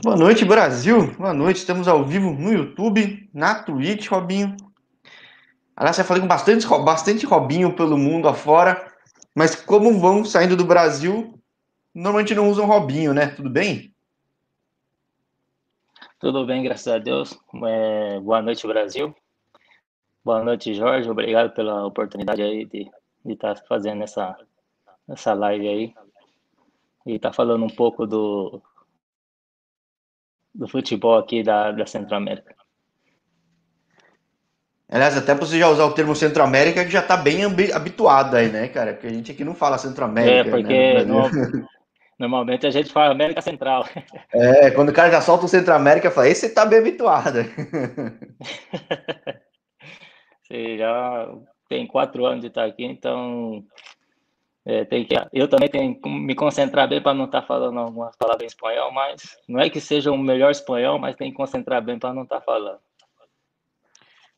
Boa noite, Brasil. Boa noite. Estamos ao vivo no YouTube, na Twitch, Robinho. Aliás, já falei com bastante, bastante Robinho pelo mundo afora, mas como vão saindo do Brasil, normalmente não usam Robinho, né? Tudo bem? Tudo bem, graças a Deus. É, boa noite, Brasil. Boa noite, Jorge. Obrigado pela oportunidade aí de estar tá fazendo essa, essa live aí. E estar tá falando um pouco do, do futebol aqui da, da Centro-América. Aliás, até você já usar o termo Centro-América, que já tá bem habituado aí, né, cara? Porque a gente aqui não fala Centro-América. É, porque né, no, normalmente a gente fala América Central. É, quando o cara já solta o Centro-América, fala, esse tá bem habituado. você já tem quatro anos de estar aqui, então é, tem que, eu também tenho que me concentrar bem para não estar tá falando algumas palavras em espanhol, mas não é que seja o melhor espanhol, mas tem que concentrar bem para não estar tá falando.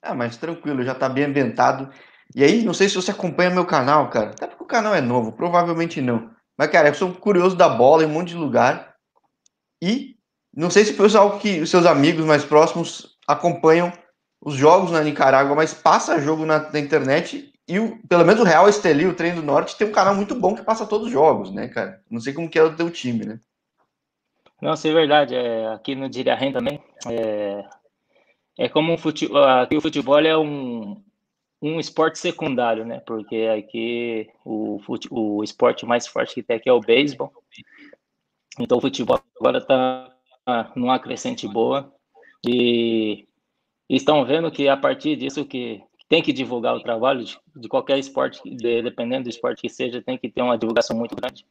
Ah, mas tranquilo, já está bem ambientado. E aí, não sei se você acompanha meu canal, cara. Até porque o canal é novo, provavelmente não. Mas, cara, eu sou curioso da bola em um monte de lugar. E não sei se foi algo que os seus amigos mais próximos acompanham os jogos na Nicarágua, mas passa jogo na, na internet e o, pelo menos o Real Esteli, o Trem do Norte, tem um canal muito bom que passa todos os jogos, né, cara? Não sei como que é o teu time, né? Não, isso é verdade. É, aqui no Dirarren também. É, é como um futebol. Aqui o futebol é um, um esporte secundário, né? Porque aqui o, fute, o esporte mais forte que tem aqui é o beisebol. Então o futebol agora está numa crescente boa. E, e estão vendo que a partir disso que tem que divulgar o trabalho de, de qualquer esporte, de, dependendo do esporte que seja, tem que ter uma divulgação muito grande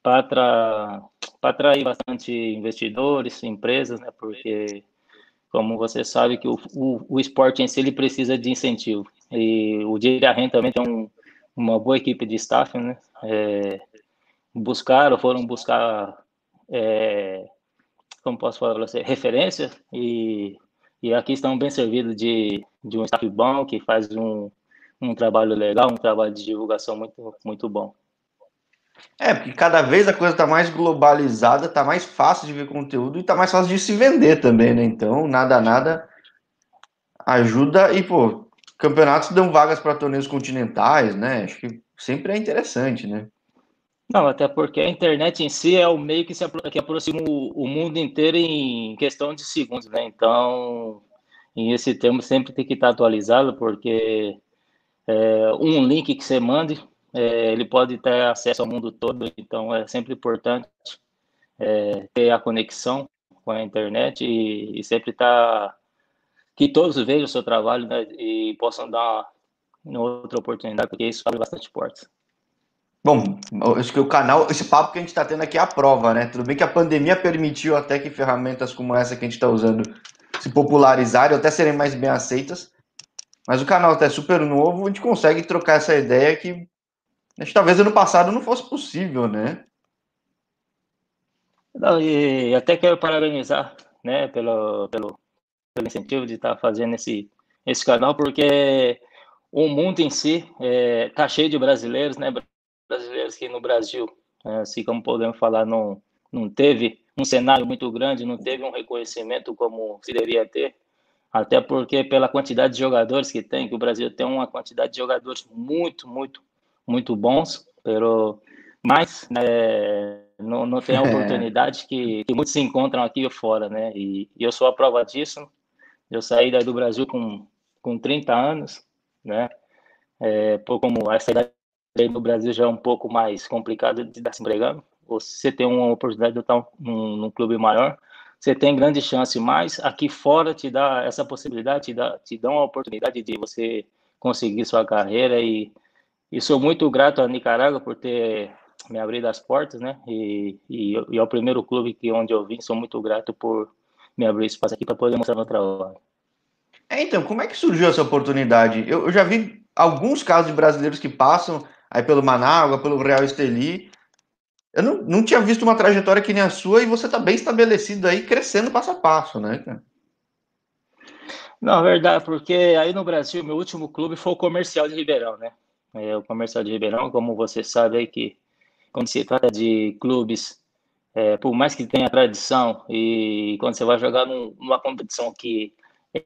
para atrair bastante investidores, empresas, né? Porque, como você sabe, que o, o, o esporte em si ele precisa de incentivo. E o Dirarren também tem um, uma boa equipe de staff, né? É, buscaram, foram buscar, é, como posso falar, você, referência e e aqui estão bem servidos de, de um staff bom, que faz um, um trabalho legal, um trabalho de divulgação muito, muito bom. É, porque cada vez a coisa está mais globalizada, está mais fácil de ver conteúdo e está mais fácil de se vender também, né? Então, nada, nada ajuda e, pô, campeonatos dão vagas para torneios continentais, né? Acho que sempre é interessante, né? Não, até porque a internet em si é o meio que, se que aproxima o, o, mundo inteiro em questão de segundos, né? Então, em esse termo sempre tem que estar atualizado, porque é, um link que você mande, é, ele pode ter acesso ao mundo todo, então é sempre importante é, ter a conexão com a internet e, e sempre estar tá, que todos vejam o seu trabalho né, e possam dar uma outra oportunidade, porque isso abre bastante portas. Bom, acho que o canal, esse papo que a gente está tendo aqui é a prova, né? Tudo bem que a pandemia permitiu até que ferramentas como essa que a gente está usando se popularizarem, até serem mais bem aceitas. Mas o canal está super novo, a gente consegue trocar essa ideia que acho que talvez ano passado não fosse possível, né? Não, e até quero parabenizar, né, pelo, pelo, pelo incentivo de estar fazendo esse, esse canal, porque o mundo em si é, tá cheio de brasileiros, né? brasileiros que no Brasil, né, assim como podemos falar, não, não teve um cenário muito grande, não teve um reconhecimento como se deveria ter, até porque pela quantidade de jogadores que tem, que o Brasil tem uma quantidade de jogadores muito, muito, muito bons, pero, mas né, não, não tem a oportunidade que, que muitos se encontram aqui fora, né? E, e eu sou a prova disso. Eu saí daí do Brasil com, com 30 anos, né? É, como essa idade no Brasil já é um pouco mais complicado de estar se empregando. Ou se você tem uma oportunidade de estar num, num clube maior, você tem grande chance, mas aqui fora te dá essa possibilidade, te dá, te dá uma oportunidade de você conseguir sua carreira e, e sou muito grato à Nicarágua por ter me abrido as portas, né? E, e, e ao primeiro clube que onde eu vim, sou muito grato por me abrir espaço aqui para poder mostrar meu trabalho. É, então, como é que surgiu essa oportunidade? Eu, eu já vi alguns casos de brasileiros que passam aí pelo Manágua, pelo Real Esteli. Eu não, não tinha visto uma trajetória que nem a sua e você está bem estabelecido aí, crescendo passo a passo, né, cara? Não, verdade, porque aí no Brasil, meu último clube foi o Comercial de Ribeirão, né? É, o Comercial de Ribeirão, como você sabe aí que quando se trata de clubes é, por mais que tenha tradição, e quando você vai jogar num, numa competição que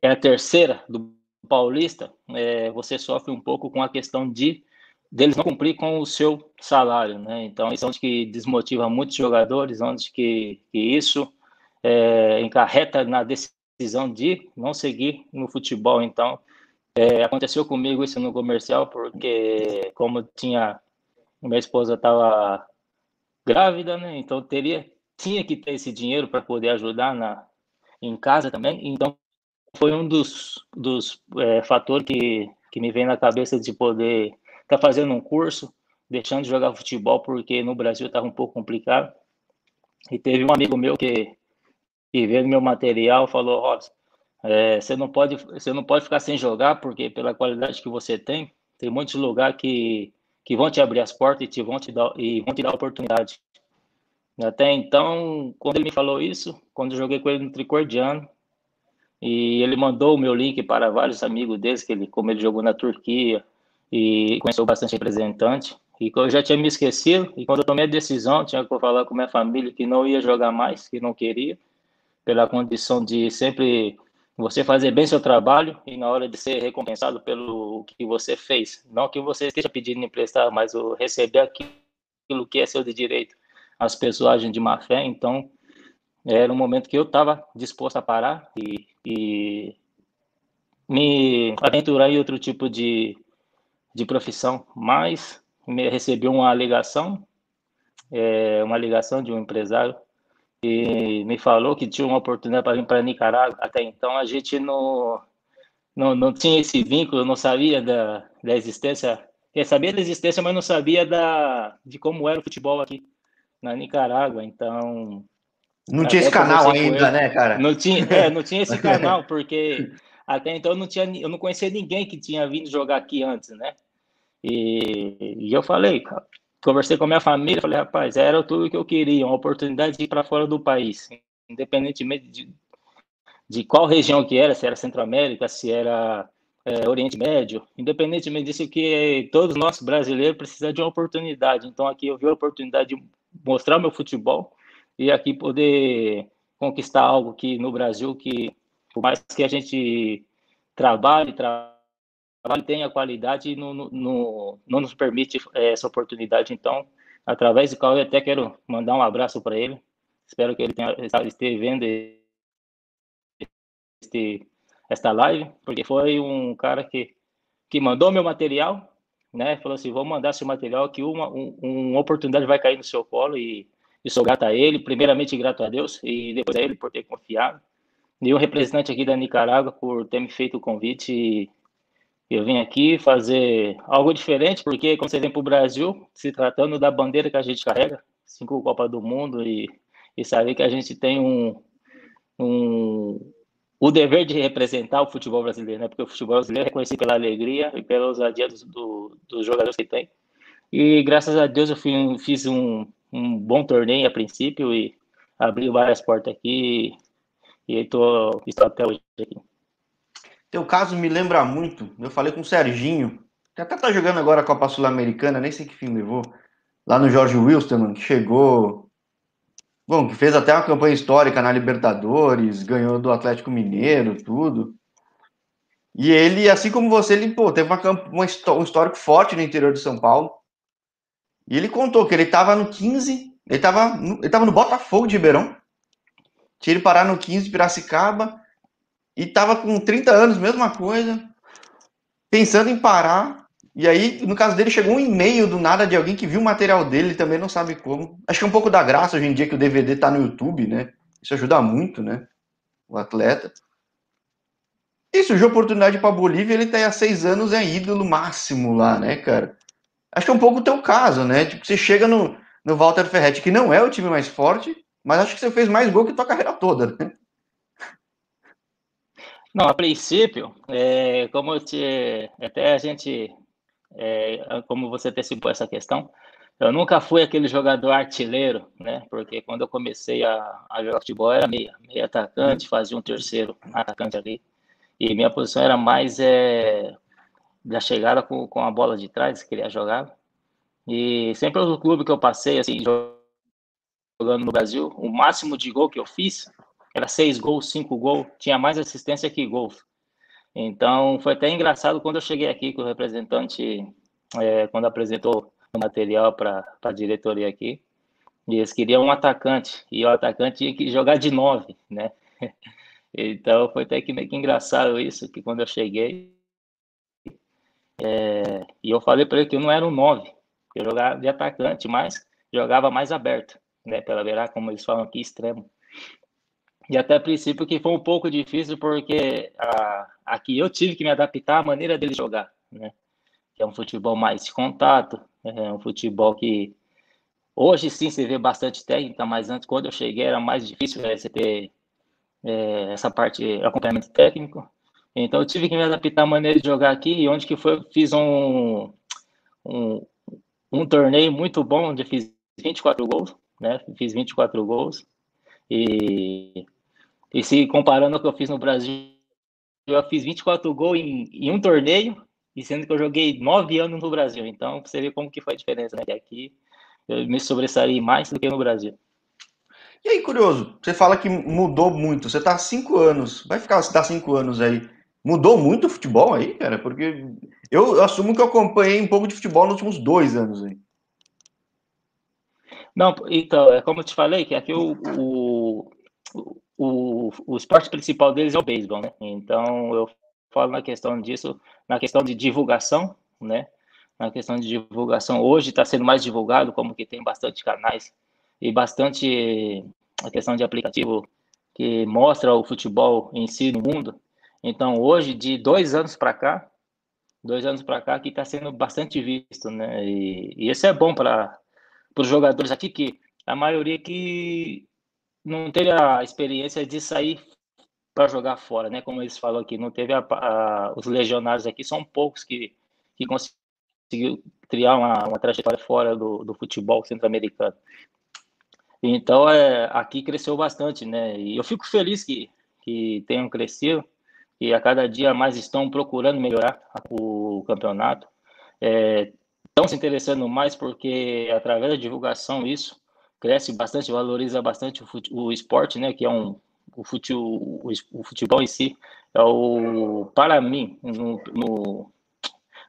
é a terceira do Paulista, é, você sofre um pouco com a questão de deles não cumprir com o seu salário, né? Então, isso é onde que desmotiva muitos jogadores, onde que, que isso é, encarreta na decisão de não seguir no futebol. Então, é, aconteceu comigo isso no comercial, porque como tinha minha esposa estava grávida, né? Então teria tinha que ter esse dinheiro para poder ajudar na em casa também. Então foi um dos, dos é, fatores que, que me vem na cabeça de poder estar tá fazendo um curso, deixando de jogar futebol, porque no Brasil estava um pouco complicado. E teve um amigo meu que, que vendo meu material falou, Robson, é, você não pode você não pode ficar sem jogar, porque pela qualidade que você tem, tem muitos lugares que, que vão te abrir as portas e, te, vão, te dar, e vão te dar oportunidade. Até então, quando ele me falou isso, quando eu joguei com ele no Tricordiano, e ele mandou o meu link para vários amigos deles, que ele, como ele jogou na Turquia e conheceu bastante representante, e eu já tinha me esquecido, e quando eu tomei a decisão, tinha que falar com minha família que não ia jogar mais, que não queria, pela condição de sempre você fazer bem seu trabalho e na hora de ser recompensado pelo que você fez. Não que você esteja pedindo emprestar, mas o receber aquilo que é seu de direito. As pessoas agem de má fé, então era um momento que eu estava disposto a parar e, e, me aventurar em outro tipo de, de profissão, mas me recebi uma ligação, é, uma ligação de um empresário e me falou que tinha uma oportunidade para vir para Nicarágua. Até então a gente não, não, não tinha esse vínculo, não sabia da, da existência, eu sabia da existência, mas não sabia da, de como era o futebol aqui na Nicarágua. Então não tinha esse canal ainda, né, cara? Não tinha, é, não tinha esse canal, porque até então eu não, tinha, eu não conhecia ninguém que tinha vindo jogar aqui antes, né? E, e eu falei, conversei com a minha família, falei, rapaz, era tudo que eu queria, uma oportunidade de ir para fora do país, independentemente de, de qual região que era, se era Centro-América, se era é, Oriente Médio, independentemente disso, que todos nós brasileiros precisamos de uma oportunidade. Então aqui eu vi a oportunidade de mostrar meu futebol e aqui poder conquistar algo que no Brasil que por mais que a gente trabalhe, trabalhe tenha qualidade, não, não, não nos permite é, essa oportunidade. Então, através do eu até quero mandar um abraço para ele. Espero que ele tenha, esteja vendo este, esta live, porque foi um cara que, que mandou meu material, né? Falou assim, vou mandar seu material que uma, um, uma oportunidade vai cair no seu colo e e sou grato a ele, primeiramente grato a Deus e depois a ele por ter confiado. O representante aqui da Nicarágua por ter me feito o convite eu vim aqui fazer algo diferente, porque quando você vem para o Brasil, se tratando da bandeira que a gente carrega, cinco Copas do Mundo, e, e saber que a gente tem um, um, o dever de representar o futebol brasileiro, né? porque o futebol brasileiro é conhecido pela alegria e pela ousadia dos, do, dos jogadores que tem. E graças a Deus eu fui, fiz um, um bom torneio a princípio e abriu várias portas aqui e estou até hoje aqui. Teu caso me lembra muito, eu falei com o Serginho, que até tá jogando agora a Copa Sul-Americana, nem sei que fim levou, lá no Jorge Wilstermann, que chegou, bom, que fez até uma campanha histórica na Libertadores, ganhou do Atlético Mineiro, tudo. E ele, assim como você, ele pô, teve uma, uma, um histórico forte no interior de São Paulo. E ele contou que ele estava no 15, ele estava ele tava no Botafogo de Ribeirão, tinha ele parar no 15 Piracicaba, e estava com 30 anos, mesma coisa, pensando em parar. E aí, no caso dele, chegou um e-mail do nada de alguém que viu o material dele, também não sabe como. Acho que é um pouco da graça hoje em dia que o DVD está no YouTube, né? Isso ajuda muito, né? O atleta. E surgiu oportunidade para Bolívia, ele está há seis anos, é ídolo máximo lá, né, cara? Acho que é um pouco o teu caso, né? Tipo, você chega no, no Walter Ferretti, que não é o time mais forte, mas acho que você fez mais gol que tua carreira toda, né? Não, a princípio, é, como te, até a gente, é, como você antecipou essa questão, eu nunca fui aquele jogador artilheiro, né? Porque quando eu comecei a, a jogar futebol era meia, meia atacante, fazia um terceiro atacante ali. E minha posição era mais é, da chegada com, com a bola de trás, queria jogar. E sempre o clube que eu passei, assim, jogando no Brasil, o máximo de gol que eu fiz era seis gols, cinco gols, tinha mais assistência que gols. Então, foi até engraçado quando eu cheguei aqui com o representante, é, quando apresentou o material para a diretoria aqui, eles queriam um atacante, e o atacante tinha que jogar de nove, né? Então, foi até que meio que engraçado isso, que quando eu cheguei, é, e eu falei para ele que eu não era um nove, eu jogava de atacante, mas jogava mais aberto, né? Pela verá, como eles falam aqui, extremo. E até a princípio que foi um pouco difícil, porque aqui eu tive que me adaptar à maneira dele jogar, né? Que é um futebol mais de contato, é um futebol que hoje sim se vê bastante técnica, mas antes, quando eu cheguei, era mais difícil né, você ter é, essa parte, acompanhamento técnico. Então eu tive que me adaptar à maneira de jogar aqui, e onde que foi, fiz um, um, um torneio muito bom, onde eu fiz 24 gols, né? Fiz 24 gols. E e se comparando ao que eu fiz no Brasil, eu fiz 24 gols em, em um torneio, e sendo que eu joguei nove anos no Brasil. Então, você vê como que foi a diferença, né? Aqui eu me sobressaí mais do que no Brasil. E aí, curioso, você fala que mudou muito. Você tá há cinco anos, vai ficar dar cinco anos aí. Mudou muito o futebol aí, cara? Porque eu assumo que eu acompanhei um pouco de futebol nos últimos dois anos aí. Não, então, é como eu te falei, que aqui o, o, o, o esporte principal deles é o beisebol, né? Então eu falo na questão disso, na questão de divulgação, né? Na questão de divulgação, hoje está sendo mais divulgado, como que tem bastante canais e bastante a questão de aplicativo que mostra o futebol em si no mundo. Então hoje, de dois anos para cá, dois anos para cá, que está sendo bastante visto, né? E, e isso é bom para os jogadores aqui que a maioria que não teve a experiência de sair para jogar fora, né? Como eles falam aqui, não teve a, a, os legionários aqui, são poucos que, que conseguiu criar uma, uma trajetória fora do, do futebol centro-americano. Então, é, aqui cresceu bastante, né? E eu fico feliz que, que tenham crescido e a cada dia mais estão procurando melhorar o campeonato. É, estão se interessando mais porque, através da divulgação, isso cresce bastante, valoriza bastante o, fute, o esporte, né? Que é um o, fute, o, o, futebol em si é o para mim no, no,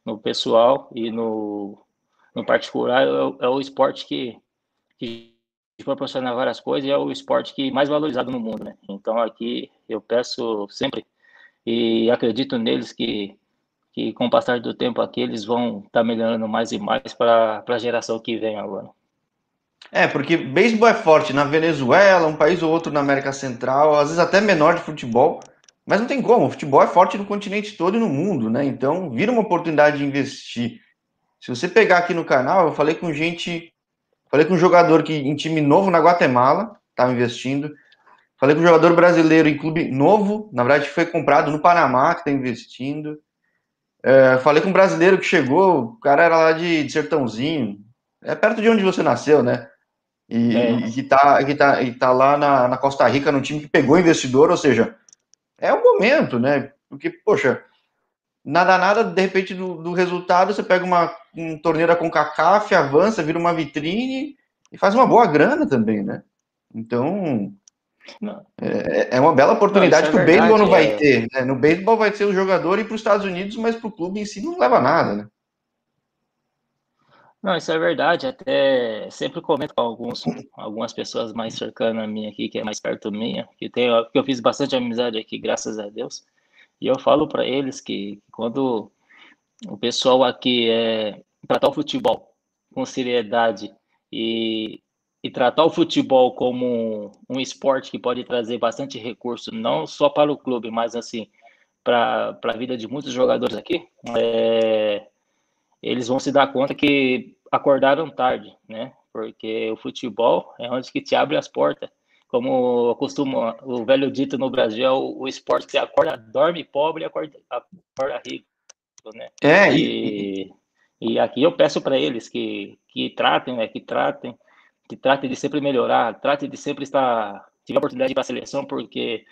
no pessoal e no, no particular é é o esporte que, que proporciona várias coisas e é o esporte que mais valorizado no mundo, né? Então aqui eu peço sempre e acredito neles que que com o passar do tempo aqui eles vão estar tá melhorando mais e mais para a geração que vem agora. É, porque beisebol é forte na Venezuela, um país ou outro na América Central, às vezes até menor de futebol, mas não tem como, o futebol é forte no continente todo e no mundo, né? Então, vira uma oportunidade de investir. Se você pegar aqui no canal, eu falei com gente, falei com um jogador que em time novo na Guatemala, estava investindo. Falei com um jogador brasileiro em clube novo, na verdade foi comprado no Panamá, que está investindo. É, falei com um brasileiro que chegou, o cara era lá de, de Sertãozinho, é perto de onde você nasceu, né? E, é. e que, tá, que, tá, tá lá na, na Costa Rica, no time que pegou investidor, ou seja, é o momento, né? Porque, poxa, nada, nada, de repente, do, do resultado, você pega uma um torneira com CACAF, avança, vira uma vitrine e faz uma boa grana também, né? Então, é, é, uma bela oportunidade não, é que o beisebol não vai é... ter. Né? No beisebol vai ser o jogador ir para os Estados Unidos, mas para o clube em si não leva nada, né? Não, isso é verdade. Até sempre comento com alguns, algumas pessoas mais cercanas a mim aqui, que é mais perto minha, que, tem, que eu fiz bastante amizade aqui, graças a Deus. E eu falo para eles que quando o pessoal aqui é tratar o futebol com seriedade e, e tratar o futebol como um, um esporte que pode trazer bastante recurso, não só para o clube, mas assim para a vida de muitos jogadores aqui, é, eles vão se dar conta que acordaram tarde, né? Porque o futebol é onde que te abre as portas. Como costuma o velho dito no Brasil, é o, o esporte que você acorda, dorme pobre e acorda, acorda rico, né? É, e, e... e aqui eu peço para eles que, que tratem, né? Que tratem, que tratem de sempre melhorar, tratem de sempre estar, tive a oportunidade de ir para a seleção, porque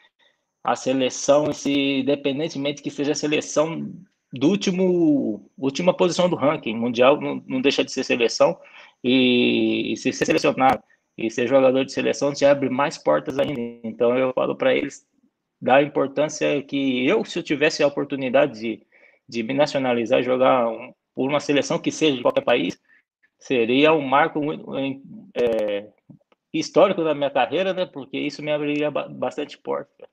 a seleção, se independentemente que seja a seleção do último última posição do ranking mundial, não, não deixa de ser seleção e, e se ser selecionado E ser jogador de seleção te abre mais portas ainda. Então eu falo para eles da importância que eu, se eu tivesse a oportunidade de, de me nacionalizar jogar um, por uma seleção que seja de qualquer país, seria um marco é, histórico da minha carreira, né? Porque isso me abriria bastante porta.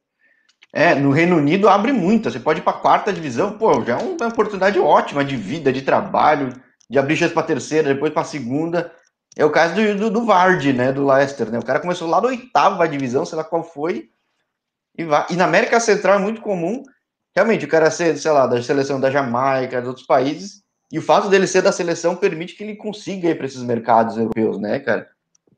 É, no Reino Unido abre muito. Você pode ir para a quarta divisão, pô, já é uma oportunidade ótima de vida, de trabalho, de abrir chance para terceira, depois para segunda. É o caso do, do, do Vardy, né, do Leicester, né? O cara começou lá da oitava divisão, sei lá qual foi, e, vai. e na América Central é muito comum, realmente, o cara ser, sei lá, da seleção da Jamaica, de outros países, e o fato dele ser da seleção permite que ele consiga ir para esses mercados europeus, né, cara?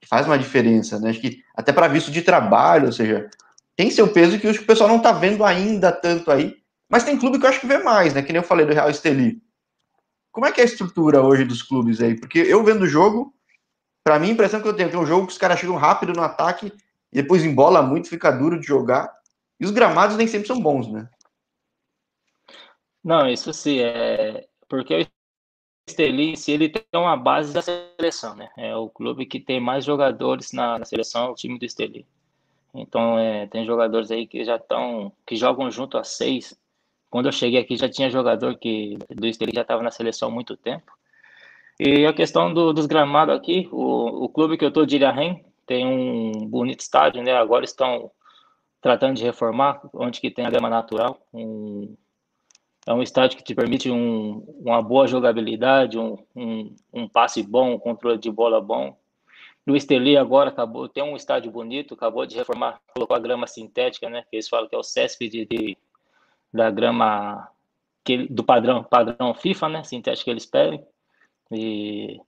Faz uma diferença, né? Acho que até para visto de trabalho, ou seja, tem seu peso que o pessoal não tá vendo ainda tanto aí, mas tem clube que eu acho que vê mais, né? Que nem eu falei do Real Esteli. Como é que é a estrutura hoje dos clubes aí? Porque eu vendo o jogo, para mim a impressão que eu tenho é é um jogo que os caras chegam rápido no ataque e depois embola muito, fica duro de jogar. E os gramados nem sempre são bons, né? Não, isso sim, é porque se ele tem uma base da seleção, né? É o clube que tem mais jogadores na, seleção, o time do Esteli. Então, é, tem jogadores aí que já estão, que jogam junto a seis. Quando eu cheguei aqui, já tinha jogador que do Esteli já estava na seleção há muito tempo. E a questão do, dos gramados aqui, o, o clube que eu estou de Ilharém tem um bonito estádio, né? Agora estão tratando de reformar, onde que tem a grama natural. Um, é um estádio que te permite um, uma boa jogabilidade, um, um, um, passe bom, um controle de bola bom. O Esteli agora acabou, tem um estádio bonito, acabou de reformar, colocou a grama sintética, né? Que eles falam que é o céspide de, da grama que, do padrão, padrão FIFA, né? Sintética que eles pedem. E,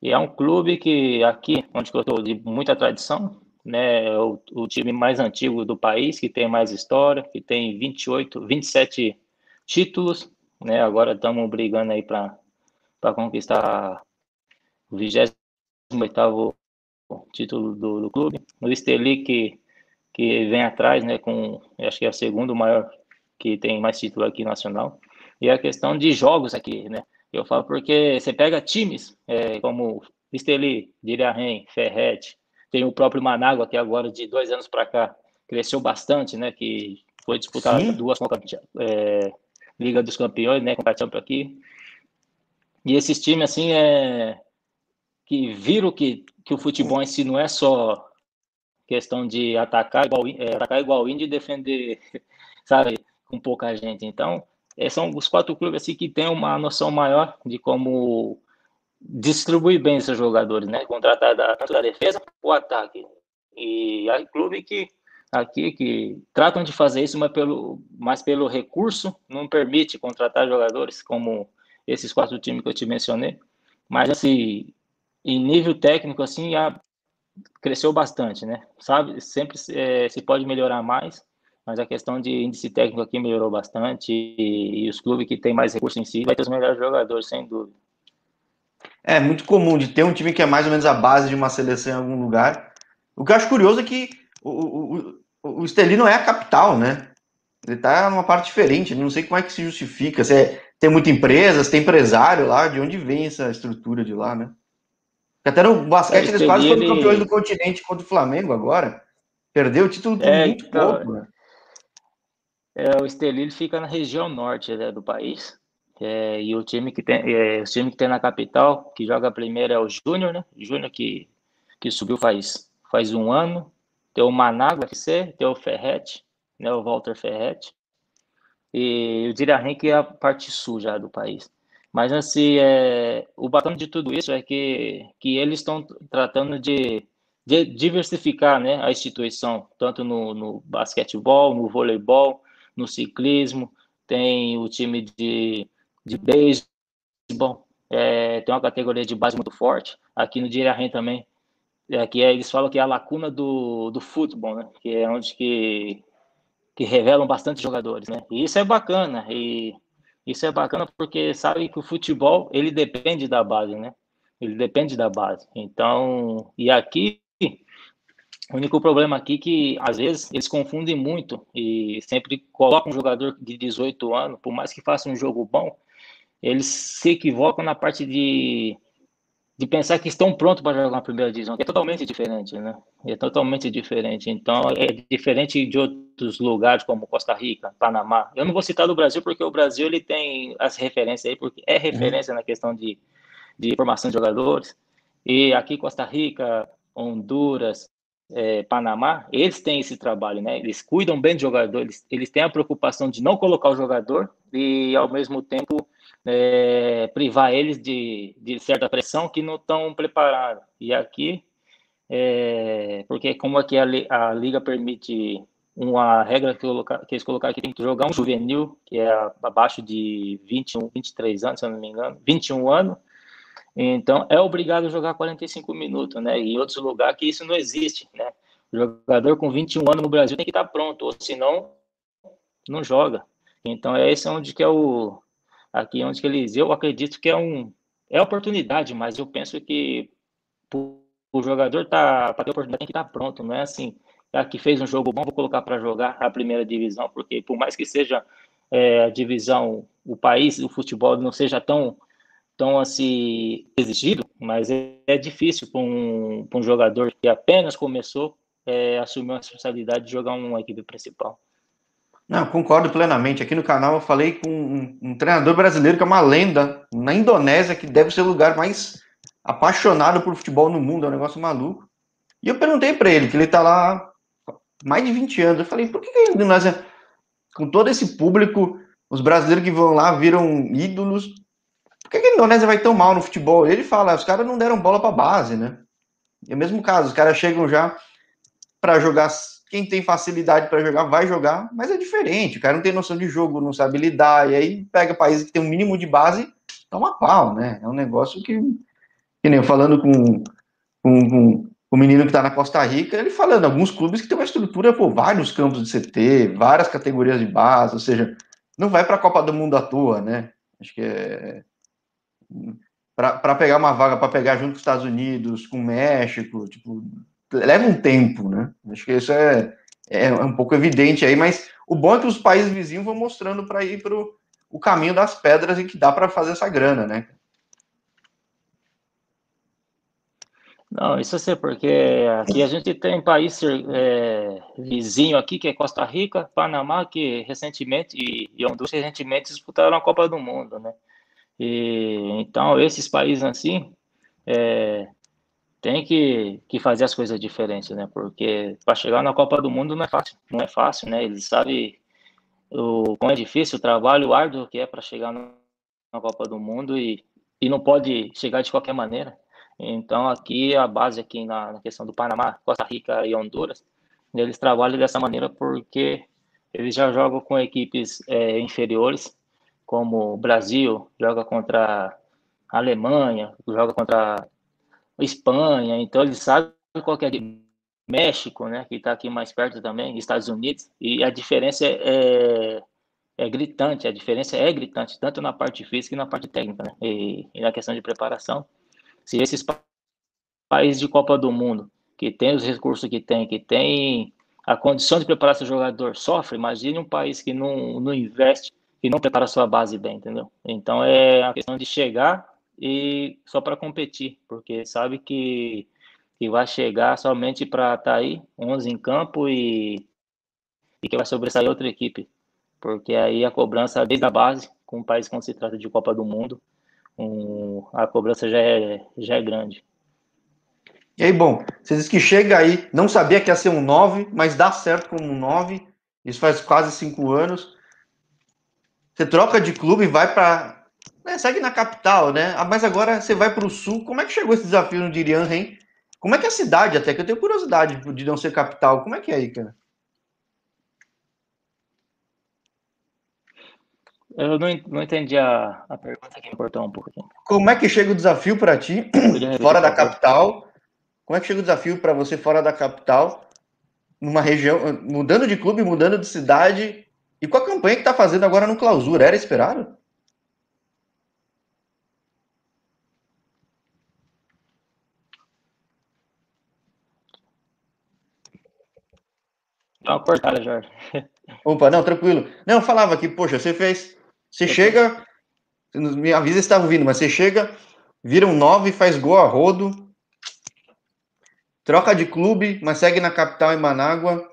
e é um clube que aqui, onde eu estou, de muita tradição, né? É o, o time mais antigo do país, que tem mais história, que tem 28, 27 títulos, né? Agora estamos brigando aí para conquistar o 28 título do, do clube. O Esteli que, que vem atrás, né? Com acho que é o segundo maior que tem mais título aqui nacional. E a questão de jogos aqui, né? Eu falo porque você pega times é, como Esteli, Diriarren, Ferret, tem o próprio Manágua, que agora de dois anos para cá cresceu bastante, né? Que foi disputar duas é, Liga dos Campeões, né? Com a aqui. E esses times, assim, é que viram que, que o futebol em si não é só questão de atacar igual, é, atacar igual índio e defender, sabe, com pouca gente. Então, é, são os quatro clubes assim, que têm uma noção maior de como distribuir bem esses jogadores, né? Contratar tanto da defesa o ataque. E há clube que aqui que tratam de fazer isso, mas pelo, mas pelo recurso não permite contratar jogadores como esses quatro times que eu te mencionei. Mas assim, em nível técnico assim, já cresceu bastante, né? Sabe, sempre é, se pode melhorar mais, mas a questão de índice técnico aqui melhorou bastante e, e os clubes que têm mais recursos em si vai ter os melhores jogadores, sem dúvida. É muito comum de ter um time que é mais ou menos a base de uma seleção em algum lugar. O que eu acho curioso é que o, o, o, Esteli não é a capital, né? Ele tá numa parte diferente, não sei como é que se justifica. Se é, tem muita empresa, se tem empresário lá, de onde vem essa estrutura de lá, né? Até no basquete eles quase foram ele... campeões do continente contra o Flamengo agora. Perdeu o título é, muito então, pouco, né? É, o Estelí fica na região norte né, do país. É, e o time que tem, é, o time que tem na capital, que joga primeiro é o Júnior, né? Júnior que, que subiu faz, faz um ano. Tem o Managua FC, tem o Ferret, né? O Walter Ferret. E o Dirahém, que é a parte sul já do país. Mas assim, é, o bacana de tudo isso é que, que eles estão tratando de, de diversificar né, a instituição, tanto no, no basquetebol, no voleibol, no ciclismo, tem o time de, de beisebol, é, tem uma categoria de base muito forte. Aqui no Dirahém também, aqui é, eles falam que é a lacuna do, do futebol, né? Que é onde que, que revelam bastante jogadores, né? E isso é bacana, e isso é bacana porque sabe que o futebol, ele depende da base, né? Ele depende da base. Então, e aqui o único problema aqui é que, às vezes, eles confundem muito e sempre colocam um jogador de 18 anos, por mais que faça um jogo bom, eles se equivocam na parte de, de pensar que estão prontos para jogar na primeira divisão, é totalmente diferente, né? É totalmente diferente. Então, é diferente de outros lugares como Costa Rica, Panamá. Eu não vou citar do Brasil porque o Brasil ele tem as referências aí, porque é referência uhum. na questão de, de formação de jogadores. E aqui Costa Rica, Honduras, é, Panamá, eles têm esse trabalho, né? Eles cuidam bem de jogador, eles, eles têm a preocupação de não colocar o jogador e, ao mesmo tempo, é, privar eles de, de certa pressão que não estão preparados. E aqui, é, porque como aqui a, a liga permite uma regra que, colocar, que eles colocaram que tem que jogar um juvenil, que é abaixo de 21, 23 anos, se eu não me engano, 21 anos, então, é obrigado a jogar 45 minutos, né? Em outros lugares que isso não existe, né? O jogador com 21 anos no Brasil tem que estar pronto, ou senão não joga. Então, é esse onde que é o aqui onde eles, eu acredito que é um é oportunidade, mas eu penso que o jogador tá para ter oportunidade tem que estar pronto, não é assim, aqui fez um jogo bom, vou colocar para jogar a primeira divisão, porque por mais que seja é, a divisão, o país, o futebol não seja tão tão assim exigido, mas é, é difícil para um, um, jogador que apenas começou é, assumir a responsabilidade de jogar uma equipe principal. Não, concordo plenamente. Aqui no canal eu falei com um, um, treinador brasileiro que é uma lenda na Indonésia, que deve ser o lugar mais apaixonado por futebol no mundo, é um negócio maluco. E eu perguntei para ele, que ele está lá mais de 20 anos. Eu falei, por que, que a Indonésia, com todo esse público, os brasileiros que vão lá viram ídolos, por que, que a Indonésia vai tão mal no futebol? Ele fala, os caras não deram bola para base, né? E é o mesmo caso, os caras chegam já para jogar. Quem tem facilidade para jogar vai jogar, mas é diferente. O cara não tem noção de jogo, não sabe lidar, e aí pega países que tem um mínimo de base, toma pau, né? É um negócio que, que nem eu falando com, com, com o menino que está na Costa Rica, ele falando, alguns clubes que tem uma estrutura, por vários campos de CT, várias categorias de base, ou seja, não vai para a Copa do Mundo à toa, né? Acho que é, para pegar uma vaga para pegar junto com os Estados Unidos, com o México, tipo, leva um tempo, né? Acho que isso é, é um pouco evidente aí, mas o bom é que os países vizinhos vão mostrando para ir para o caminho das pedras e que dá para fazer essa grana, né? Não, isso é porque aqui a gente tem país é, vizinho aqui, que é Costa Rica, Panamá, que recentemente, e, e Honduras recentemente disputaram a Copa do Mundo, né? E, então, esses países assim, é, tem que, que fazer as coisas diferentes, né? Porque para chegar na Copa do Mundo não é fácil, não é fácil, né? Eles sabem o como é difícil o trabalho árduo que é para chegar na Copa do Mundo e, e não pode chegar de qualquer maneira. Então, aqui a base aqui na, na questão do Panamá, Costa Rica e Honduras, eles trabalham dessa maneira porque eles já jogam com equipes é, inferiores como o Brasil joga contra a Alemanha, joga contra Espanha, então eles sabem qual é México, né, que está aqui mais perto também, Estados Unidos, e a diferença é, é, é, gritante, a diferença é gritante, tanto na parte física e na parte técnica, né, e, e na questão de preparação. Se esses países de Copa do Mundo, que tem os recursos que tem, que tem a condição de preparar seu jogador, sofre, imagine um país que não, não investe e não prepara sua base bem, entendeu? Então é a questão de chegar e só para competir, porque sabe que, que vai chegar somente para estar tá aí, 11 em campo e, e que vai sobressair outra equipe, porque aí a cobrança desde a base, com um país quando se trata de Copa do Mundo, um, a cobrança já é, já é grande. E aí, bom, você diz que chega aí, não sabia que ia ser um 9, mas dá certo como um 9, isso faz quase cinco anos. Você troca de clube e vai para. Né, segue na capital, né? Ah, mas agora você vai para o sul. Como é que chegou esse desafio no Dirian, hein? Como é que é a cidade, até que eu tenho curiosidade de não ser capital. Como é que é aí, cara? Eu não, não entendi a, a pergunta que me cortou um pouco aqui. Como é que chega o desafio para ti, fora da capital? Como é que chega o desafio para você fora da capital, numa região, mudando de clube, mudando de cidade, e com a campanha que está fazendo agora no clausura, era esperado? Dá uma cortada, Jorge. Opa, não, tranquilo. Não, eu falava aqui, poxa, você fez. Você chega. Me avisa se está ouvindo, mas você chega, viram nove, faz gol a rodo, troca de clube, mas segue na capital em Manágua.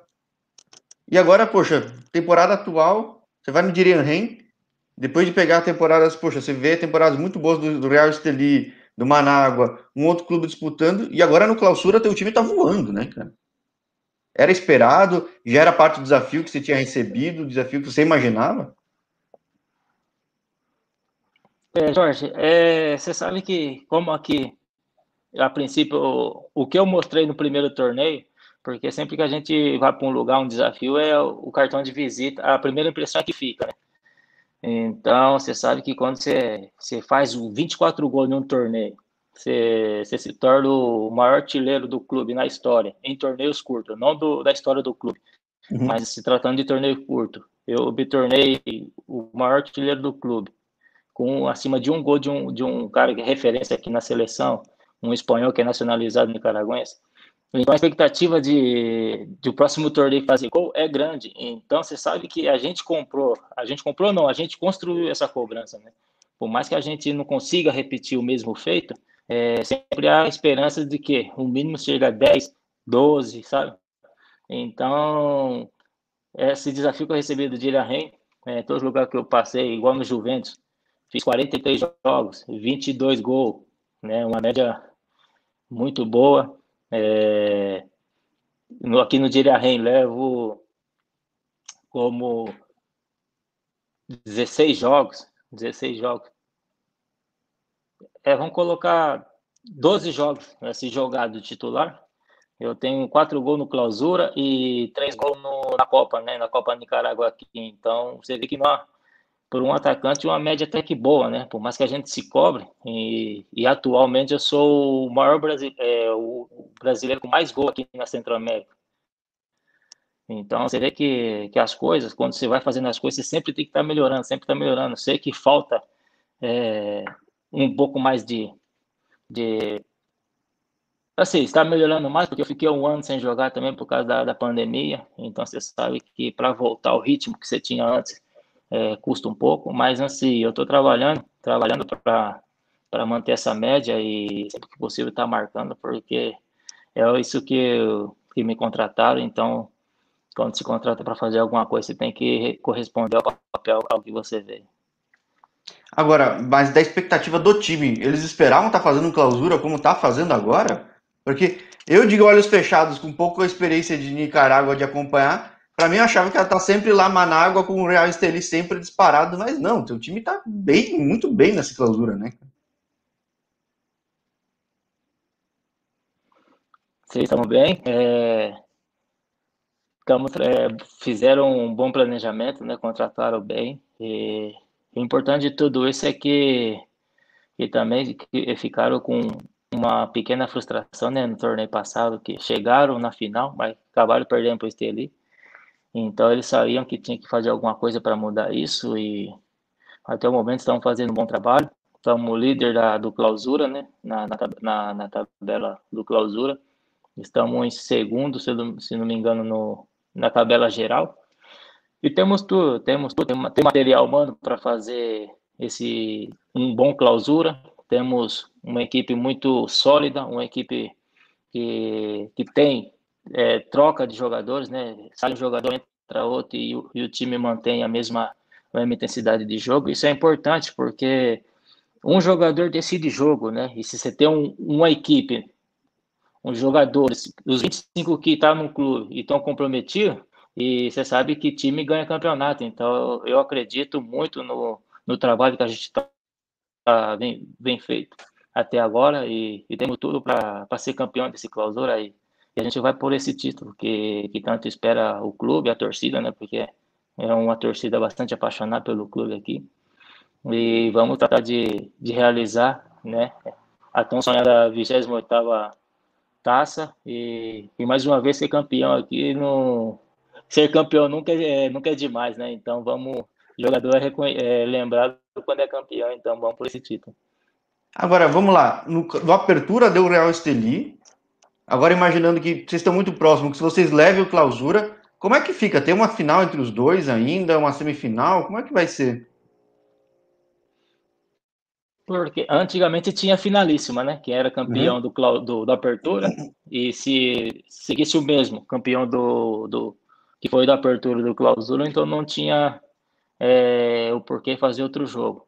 E agora, poxa, temporada atual, você vai no Dirian Ren, depois de pegar temporadas, poxa, você vê temporadas muito boas do, do Real Esteli, do Manágua, um outro clube disputando, e agora no clausura teu time tá voando, né, cara? Era esperado, já era parte do desafio que você tinha recebido, o desafio que você imaginava? É, Jorge, é, você sabe que, como aqui, a princípio, o, o, que eu mostrei no primeiro torneio, porque sempre que a gente vai para um lugar, um desafio, é o, o, cartão de visita, a primeira impressão é que fica, né? Então, você sabe que quando você, você faz 24 gols em um torneio, você, você se torna o maior artilheiro do clube na história, em torneios curtos, não do, da história do clube, uhum. mas se tratando de torneio curto. Eu me tornei o maior artilheiro do clube com acima de um gol de um, de um cara que é referência aqui na seleção, um espanhol que é nacionalizado nicaragüense. Então a expectativa de, de o próximo torneio fazer gol é grande. Então você sabe que a gente comprou, a gente comprou não, a gente construiu essa cobrança, né? Por mais que a gente não consiga repetir o mesmo feito, é, sempre há esperança de que o mínimo chega a 10, 12, sabe? Então, esse desafio que eu recebi do Dira Ren, é, todos os lugares que eu passei, igual no Juventus, Fiz 43 jogos, 22 gols, né? Uma média muito boa. É... No, aqui no Dirarém levo como 16 jogos, 16 jogos. É, vamos colocar 12 jogos nesse jogado titular. Eu tenho quatro gols no clausura e três gols no, na Copa, né? Na Copa Nicarágua aqui. Então, você vê que não, por um atacante uma média até que boa, né? Por mais que a gente se cobre, e, e atualmente eu sou o maior brasile é, o brasileiro com mais gol aqui na Centro-América. Então você vê que, que as coisas, quando você vai fazendo as coisas, você sempre tem que estar tá melhorando, sempre está melhorando. Sei que falta é, um pouco mais de, de. Assim, está melhorando mais, porque eu fiquei um ano sem jogar também por causa da, da pandemia. Então você sabe que para voltar ao ritmo que você tinha antes, é, custa um pouco, mas assim, eu estou trabalhando, trabalhando para manter essa média e sempre que possível estar tá marcando, porque é isso que, eu, que me contrataram, então quando se contrata para fazer alguma coisa, você tem que corresponder ao papel ao que você vê. Agora, mas da expectativa do time, eles esperavam estar tá fazendo clausura como está fazendo agora? Porque eu digo olhos fechados, com pouca experiência de Nicarágua de acompanhar, Pra mim, eu achava que ela tá sempre lá, Manágua, com o Real Esteli sempre disparado, mas não, teu time tá bem, muito bem nessa clausura, né? Sim, estamos bem. É... Estamos, é... Fizeram um bom planejamento, né? Contrataram bem. E o importante de tudo isso é que, que também que ficaram com uma pequena frustração né, no torneio passado, que chegaram na final, mas acabaram perdendo para o Esteli. Então eles sabiam que tinha que fazer alguma coisa para mudar isso e até o momento estão fazendo um bom trabalho. Estamos líder da, do clausura, né? Na, na, na, tabela do clausura. Estamos em segundo, se, se não me engano, no, na tabela geral. E temos tudo, temos tudo, tem, material humano para fazer esse um bom clausura. Temos uma equipe muito sólida, uma equipe que, que tem é, troca de jogadores, né? Sai um jogador, entra outro e, e, o time mantém a mesma, a mesma intensidade de jogo. Isso é importante porque um jogador decide jogo, né? E se você tem um, uma equipe, os jogadores, os 25 que estão tá no clube e estão comprometidos, e você sabe que time ganha campeonato. Então eu acredito muito no, no trabalho que a gente está tá, bem, bem feito até agora e, e temos tudo para ser campeão desse clausura aí. E a gente vai por esse título que, que tanto espera o clube, a torcida, né? Porque é uma torcida bastante apaixonada pelo clube aqui. E vamos tratar de, de realizar, né? A tão sonhada 28 taça e, e mais uma vez ser campeão aqui no ser campeão nunca é, nunca é demais, né? Então vamos o jogador é, é lembrado quando é campeão, então vamos por esse título. Agora, vamos lá. No, no Apertura deu o Real Esteli, Agora, imaginando que vocês estão muito próximos, que se vocês levem o clausura, como é que fica? Tem uma final entre os dois ainda? Uma semifinal? Como é que vai ser? Porque antigamente tinha finalíssima, né? Que era campeão uhum. do, do, da apertura, e se seguisse o mesmo, campeão do, do que foi da apertura do clausura, então não tinha é, o porquê fazer outro jogo.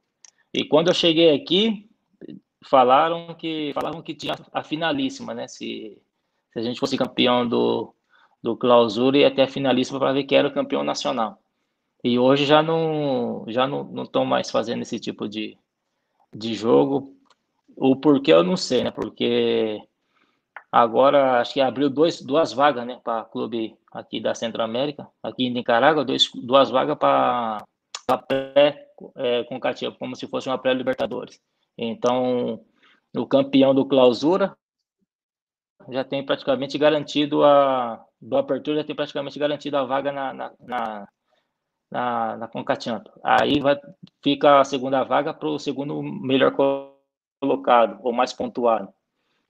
E quando eu cheguei aqui, falaram que falavam que tinha a finalíssima, né? Se, se a gente fosse campeão do, do clausura e até a finalíssima para ver que era o campeão nacional. E hoje já não já não estão mais fazendo esse tipo de, de jogo. O porquê eu não sei, né? Porque agora acho que abriu dois, duas vagas, né, para clube aqui da Centro-América, aqui em Nicarágua, dois, duas vagas para pré é, como se fosse uma pré-libertadores. Então, o campeão do clausura já tem praticamente garantido a do apertura já tem praticamente garantido a vaga na, na, na na, na. Aí vai, fica a segunda vaga para o segundo melhor colocado, ou mais pontuado.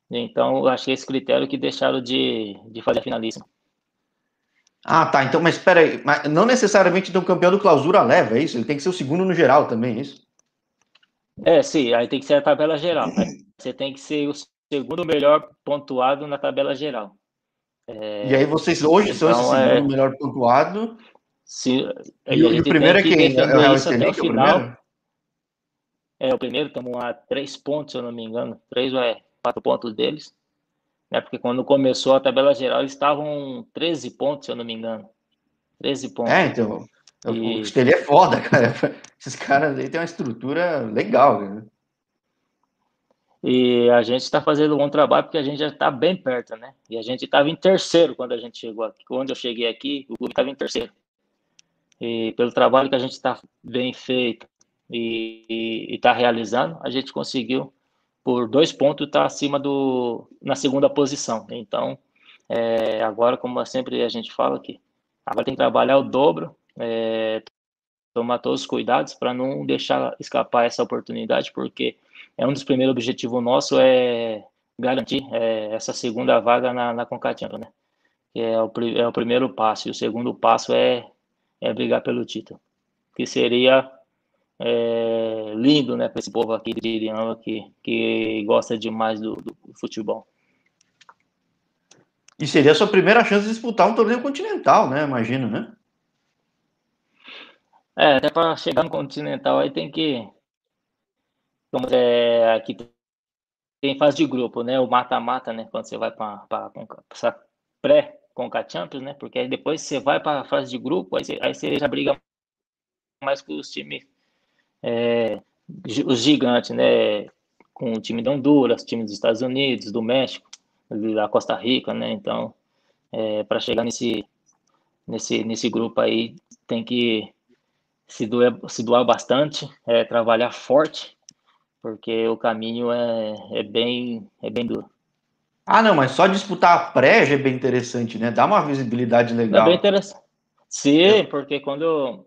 Então, eu achei esse critério que deixaram de, de fazer a finalíssima. Ah, tá. Então, mas espera aí. Mas não necessariamente então, o campeão do clausura leva, é isso? Ele tem que ser o segundo no geral também, é isso? É, sim. Aí tem que ser a tabela geral. Você tem que ser o segundo melhor pontuado na tabela geral. É, e aí vocês hoje então, são esse então, segundo é... melhor pontuado se, e, o primeiro é quem? É o Real até o final. É, o primeiro estamos a três pontos, se eu não me engano. Três ou é quatro pontos deles. Né? Porque quando começou a tabela geral, eles estavam 13 pontos, se eu não me engano. 13 pontos. É, então. E... O Estelha é foda, cara. Esses caras aí têm uma estrutura legal. Né? E a gente está fazendo um bom trabalho porque a gente já está bem perto, né? E a gente estava em terceiro quando a gente chegou aqui. Quando eu cheguei aqui, o clube estava em terceiro e pelo trabalho que a gente está bem feito e está realizando, a gente conseguiu, por dois pontos, estar tá acima do, na segunda posição. Então, é, agora, como sempre a gente fala aqui, agora tem que trabalhar o dobro, é, tomar todos os cuidados para não deixar escapar essa oportunidade, porque é um dos primeiros objetivos nossos é garantir é, essa segunda vaga na, na né? É o, é o primeiro passo, e o segundo passo é é brigar pelo título. Que seria é, lindo, né, para esse povo aqui de Iriama que, que gosta demais do, do, futebol. E seria a sua primeira chance de disputar um torneio continental, né? Imagino, né? É, até para chegar no continental aí tem que. Como é, aqui tem fase de grupo, né? O mata-mata, né? Quando você vai para essa pré Conca Champions, né? Porque aí depois você vai para a fase de grupo, aí você, aí você já briga mais com os times, é, os gigantes, né? Com o time da Honduras, time dos Estados Unidos, do México, da Costa Rica, né? Então, é, para chegar nesse, nesse, nesse grupo aí, tem que se doer, se doar bastante, é, trabalhar forte, porque o caminho é, é, bem, é bem duro. Ah, não, mas só disputar a pré já é bem interessante, né? Dá uma visibilidade legal. É bem interessante. Sim, porque quando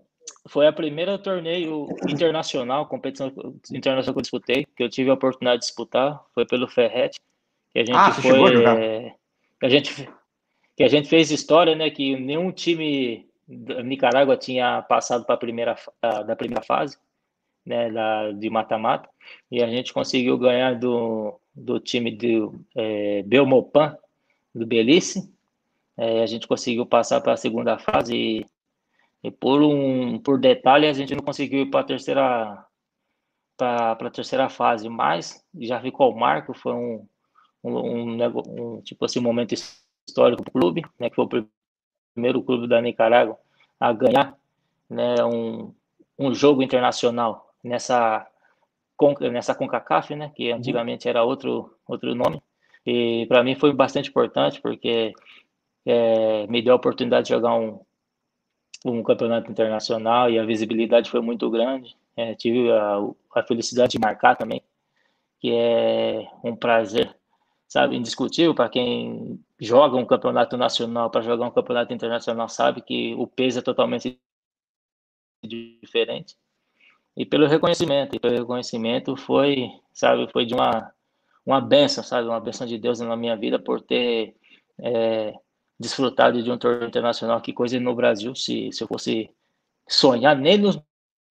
foi a primeira torneio internacional, competição internacional que eu disputei, que eu tive a oportunidade de disputar, foi pelo Ferret, que a gente ah, foi, é, a gente que a gente fez história, né, que nenhum time da Nicarágua tinha passado para a primeira da primeira fase, né, da, de mata-mata, e a gente conseguiu ganhar do do time do é, Belmopan, do Belice. É, a gente conseguiu passar para a segunda fase e, e, por um por detalhe a gente não conseguiu ir para a terceira para a terceira fase, mas já ficou o marco, foi um, um, um, um tipo assim, momento histórico para o clube, né, que foi o primeiro clube da Nicarágua a ganhar né, um, um jogo internacional nessa nessa CONCACAF, né, que uhum. antigamente era outro, outro nome. E para mim foi bastante importante, porque é, me deu a oportunidade de jogar um, um campeonato internacional e a visibilidade foi muito grande. É, tive a, a, felicidade de marcar também, que é um prazer, sabe, indiscutível para quem joga um campeonato nacional, para jogar um campeonato internacional, sabe que o peso é totalmente diferente e pelo reconhecimento. E pelo reconhecimento foi, sabe, foi de uma, uma benção, sabe, uma benção de Deus na minha vida por ter é, desfrutado de um torneio internacional. Que coisa no Brasil, se, se eu fosse sonhar, nem nos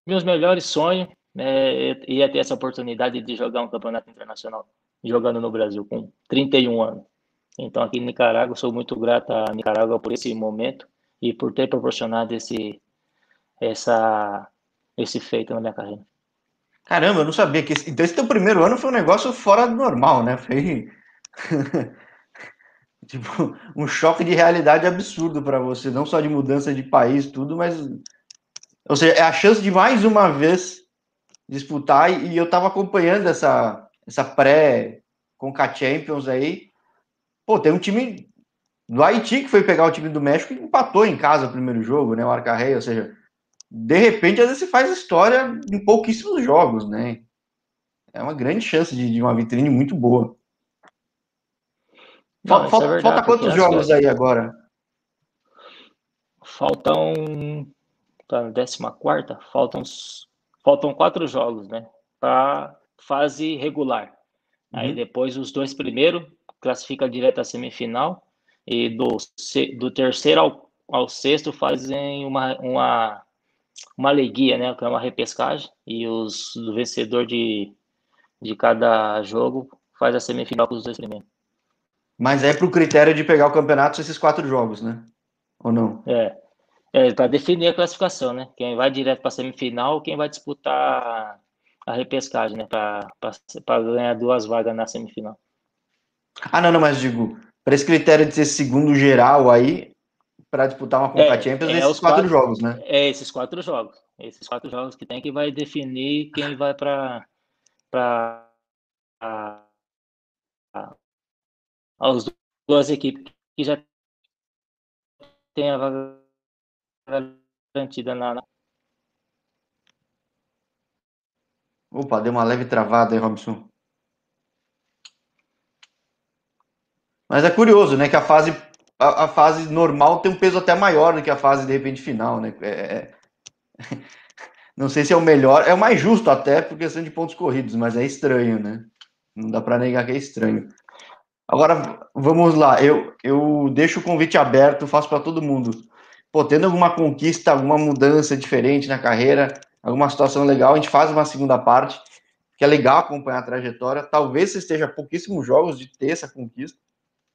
meus melhores sonhos é, ia ter essa oportunidade de jogar um campeonato internacional, jogando no Brasil, com 31 anos. Então, aqui em Nicarágua, sou muito grato a Nicarágua por esse momento e por ter proporcionado esse, essa, esse feito na minha carreira. Caramba, eu não sabia que. Esse... Então, esse teu primeiro ano foi um negócio fora do normal, né? Foi. tipo, um choque de realidade absurdo para você, não só de mudança de país, tudo, mas. Ou seja, é a chance de mais uma vez disputar, e eu tava acompanhando essa, essa pré Conca Champions aí. Pô, tem um time do Haiti que foi pegar o time do México e empatou em casa o primeiro jogo, né? O Arcarrei, ou seja, de repente, às vezes faz história em pouquíssimos jogos, né? É uma grande chance de, de uma vitrine muito boa. Não, falta, é verdade, falta quantos jogos aí agora? Faltam. Tá na 14, faltam, faltam quatro jogos, né? Para fase regular. Uhum. Aí depois os dois primeiros classifica direto à semifinal. E do, do terceiro ao, ao sexto fazem uma, uma uma leguia, né, que é uma repescagem, e os, o vencedor de, de cada jogo faz a semifinal com os dois primeiros. Mas é para o critério de pegar o campeonato esses quatro jogos, né? Ou não? É. É para definir a classificação, né? Quem vai direto para a semifinal, quem vai disputar a repescagem, né? Para ganhar duas vagas na semifinal. Ah, não, não, mas digo, para esse critério de ser segundo geral aí, para disputar uma Conca é, Champions é nesses quatro, quatro, jogos, né? É, esses quatro jogos. Esses quatro jogos que tem que vai definir quem vai para para as duas equipes que já tem a vaga garantida na. Opa, deu uma leve travada aí, Robson. Mas é curioso, né, que a fase a, a, fase normal tem um peso até maior do que a fase de repente final, né? É, é... não sei se é o melhor, é o mais justo até por questão de pontos corridos, mas é estranho, né? Não dá para negar que é estranho. Agora, vamos lá, eu, eu deixo o convite aberto, faço para todo mundo. Pô, tendo alguma conquista, alguma mudança diferente na carreira, alguma situação legal, a gente faz uma segunda parte, que é legal acompanhar a trajetória. Talvez você esteja pouquíssimos jogos de ter essa conquista,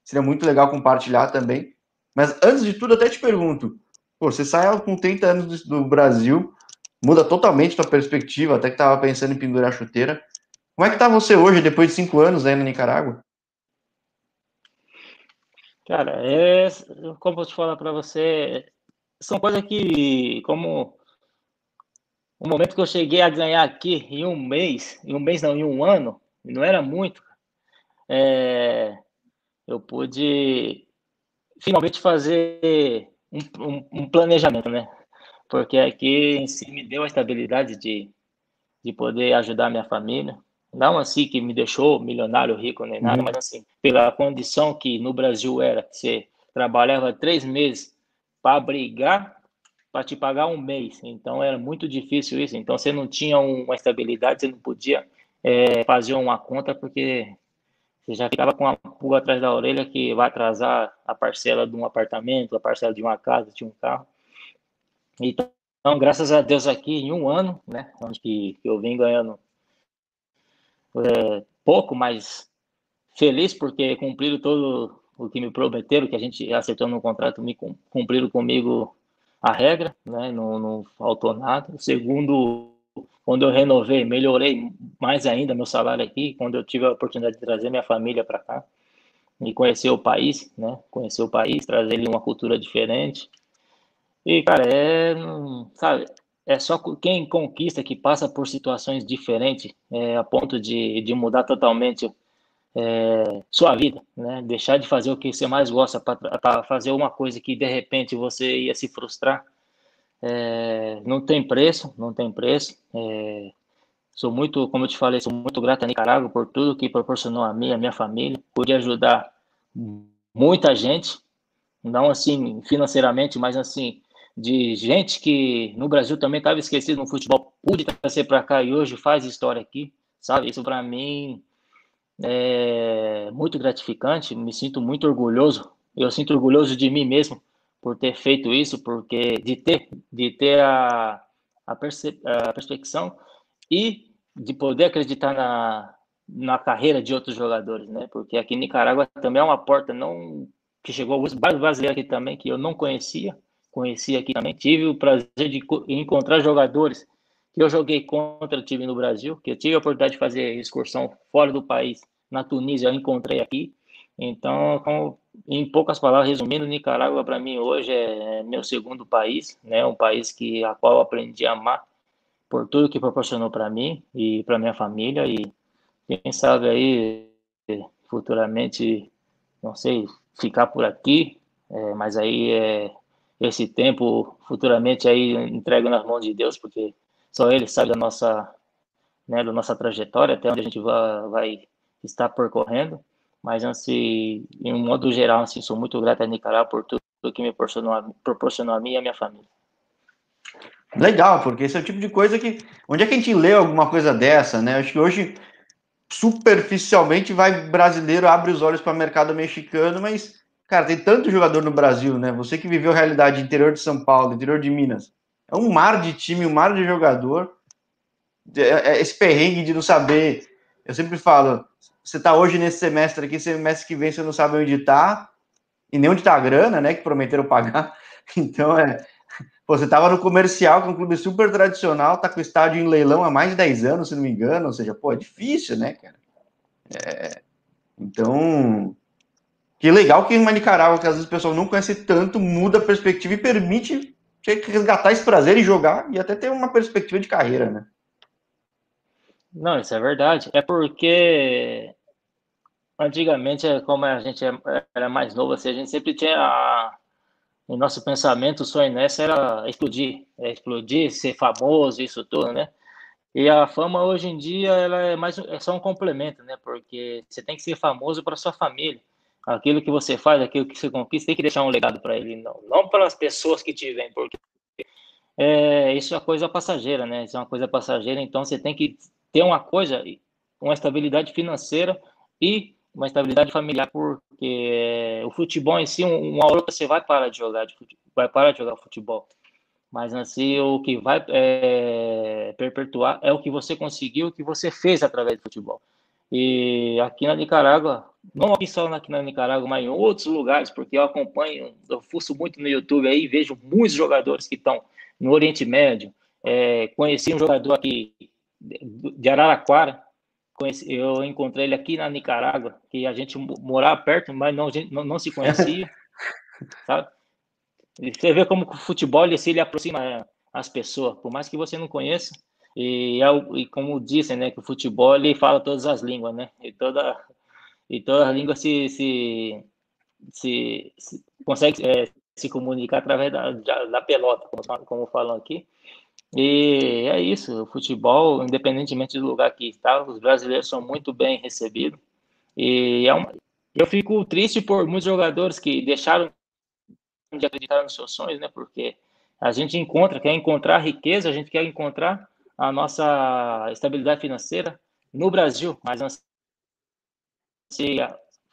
Seria muito legal compartilhar também. Mas antes de tudo, até te pergunto: pô, você sai com 30 anos do Brasil, muda totalmente tua perspectiva, até que estava pensando em pendurar a chuteira. Como é que tá você hoje, depois de cinco anos aí na Nicarágua? Cara, é, como eu te falar para você, são coisas que, como o momento que eu cheguei a ganhar aqui em um mês, em um mês não, em um ano, não era muito, é, eu pude finalmente fazer um, um, um, planejamento, né? Porque aqui em si me deu a estabilidade de, de poder ajudar minha família. Não assim que me deixou milionário, rico, nem nada, uhum. mas assim, pela condição que no Brasil era, você trabalhava três meses para brigar para te pagar um mês. Então era muito difícil isso. Então você não tinha uma estabilidade, você não podia é, fazer uma conta porque você já ficava com a pulga atrás da orelha que vai atrasar a parcela de um apartamento, a parcela de uma casa, de um carro. Então, graças a Deus aqui, em um ano, né, onde que eu vim ganhando é, pouco, mas feliz porque cumpriram todo o que me prometeram, que a gente acertou no contrato, me cumpriram comigo a regra, né, não, não faltou nada. O segundo quando eu renovei, melhorei mais ainda meu salário aqui, quando eu tive a oportunidade de trazer minha família para cá e conhecer o país, né? Conhecer o país, trazer ele uma cultura diferente. E, cara, é, sabe, é só quem conquista que passa por situações diferentes é, a ponto de, de mudar totalmente é, sua vida, né? Deixar de fazer o que você mais gosta para fazer uma coisa que de repente você ia se frustrar é, não tem preço, não tem preço. É, sou muito, como eu te falei, sou muito grato a Nicarágua por tudo que proporcionou a mim, a minha família. Pude ajudar muita gente, não assim financeiramente, mas assim de gente que no Brasil também estava esquecido no futebol, pude trazer para cá e hoje faz história aqui, sabe? Isso para mim é muito gratificante, me sinto muito orgulhoso. Eu sinto orgulhoso de mim mesmo por ter feito isso, porque de ter, de ter a, a, perce, a perspecção e de poder acreditar na, na carreira de outros jogadores, né? Porque aqui em Nicarágua também é uma porta não que chegou vários brasileiros aqui também que eu não conhecia, conheci aqui também. Tive o prazer de encontrar jogadores que eu joguei contra time no Brasil, que eu tive a oportunidade de fazer excursão fora do país, na Tunísia, eu encontrei aqui. Então, em poucas palavras, resumindo, Nicarágua para mim hoje é meu segundo país, né? Um país que a qual aprendi a amar por tudo que proporcionou para mim e para minha família e quem sabe aí futuramente, não sei, ficar por aqui, é, mas aí é, esse tempo futuramente aí entrego nas mãos de Deus, porque só Ele sabe da nossa, né, da nossa trajetória, até onde a gente vai, vai estar percorrendo, mas assim, em um modo geral, assim, sou muito grato a Nicaragua por tudo que me proporcionou, proporcionou a mim e a minha família. Legal, porque esse é o tipo de coisa que. Onde é que a gente lê alguma coisa dessa, né? Acho que hoje, superficialmente, vai brasileiro, abre os olhos para o mercado mexicano, mas, cara, tem tanto jogador no Brasil, né? Você que viveu a realidade interior de São Paulo, interior de Minas. É um mar de time, um mar de jogador. É, é esse perrengue de não saber. Eu sempre falo, você tá hoje nesse semestre aqui, semestre que vem você não sabe onde tá, e nem onde tá a grana, né? Que prometeram pagar. Então é Pô, você estava no comercial, que é um clube super tradicional, tá com o estádio em leilão há mais de 10 anos, se não me engano. Ou seja, pô, é difícil, né, cara? É... Então, que legal que em Nicarágua, que às vezes o pessoal não conhece tanto, muda a perspectiva e permite resgatar esse prazer e jogar e até ter uma perspectiva de carreira, né? Não, isso é verdade. É porque antigamente, como a gente era mais novo, assim, a gente sempre tinha a o nosso pensamento, o sonho nessa era explodir, é explodir, ser famoso, isso tudo, né? E a fama hoje em dia ela é mais é só um complemento, né? Porque você tem que ser famoso para sua família. Aquilo que você faz, aquilo que você conquista, tem que deixar um legado para ele, não, não para as pessoas que te veem, porque é, isso é coisa passageira, né? Isso é uma coisa passageira, então você tem que ter uma coisa, uma estabilidade financeira e uma estabilidade familiar, porque o futebol em si, uma hora você vai parar de jogar, vai parar de jogar futebol. Mas assim, o que vai é, perpetuar é o que você conseguiu, o que você fez através do futebol. E aqui na Nicarágua, não só aqui na Nicarágua, mas em outros lugares, porque eu acompanho, eu fuço muito no YouTube aí, vejo muitos jogadores que estão no Oriente Médio. É, conheci um jogador aqui de Araraquara, Conheci, eu encontrei ele aqui na Nicarágua, que a gente morava perto, mas não, não, não se conhecia, sabe? Você vê como o futebol ele, se ele aproxima as pessoas, por mais que você não conheça, e, é e como dizem, né, que o futebol ele fala todas as línguas, né? E toda e todas as línguas se, se, se, se consegue é, se comunicar através da, da, da pelota, como, como falam aqui. E é isso, o futebol, independentemente do lugar que está, os brasileiros são muito bem recebidos. E é uma, eu fico triste por muitos jogadores que deixaram de acreditar nos seus sonhos, né? Porque a gente encontra, quer encontrar riqueza, a gente quer encontrar a nossa estabilidade financeira no Brasil, mas se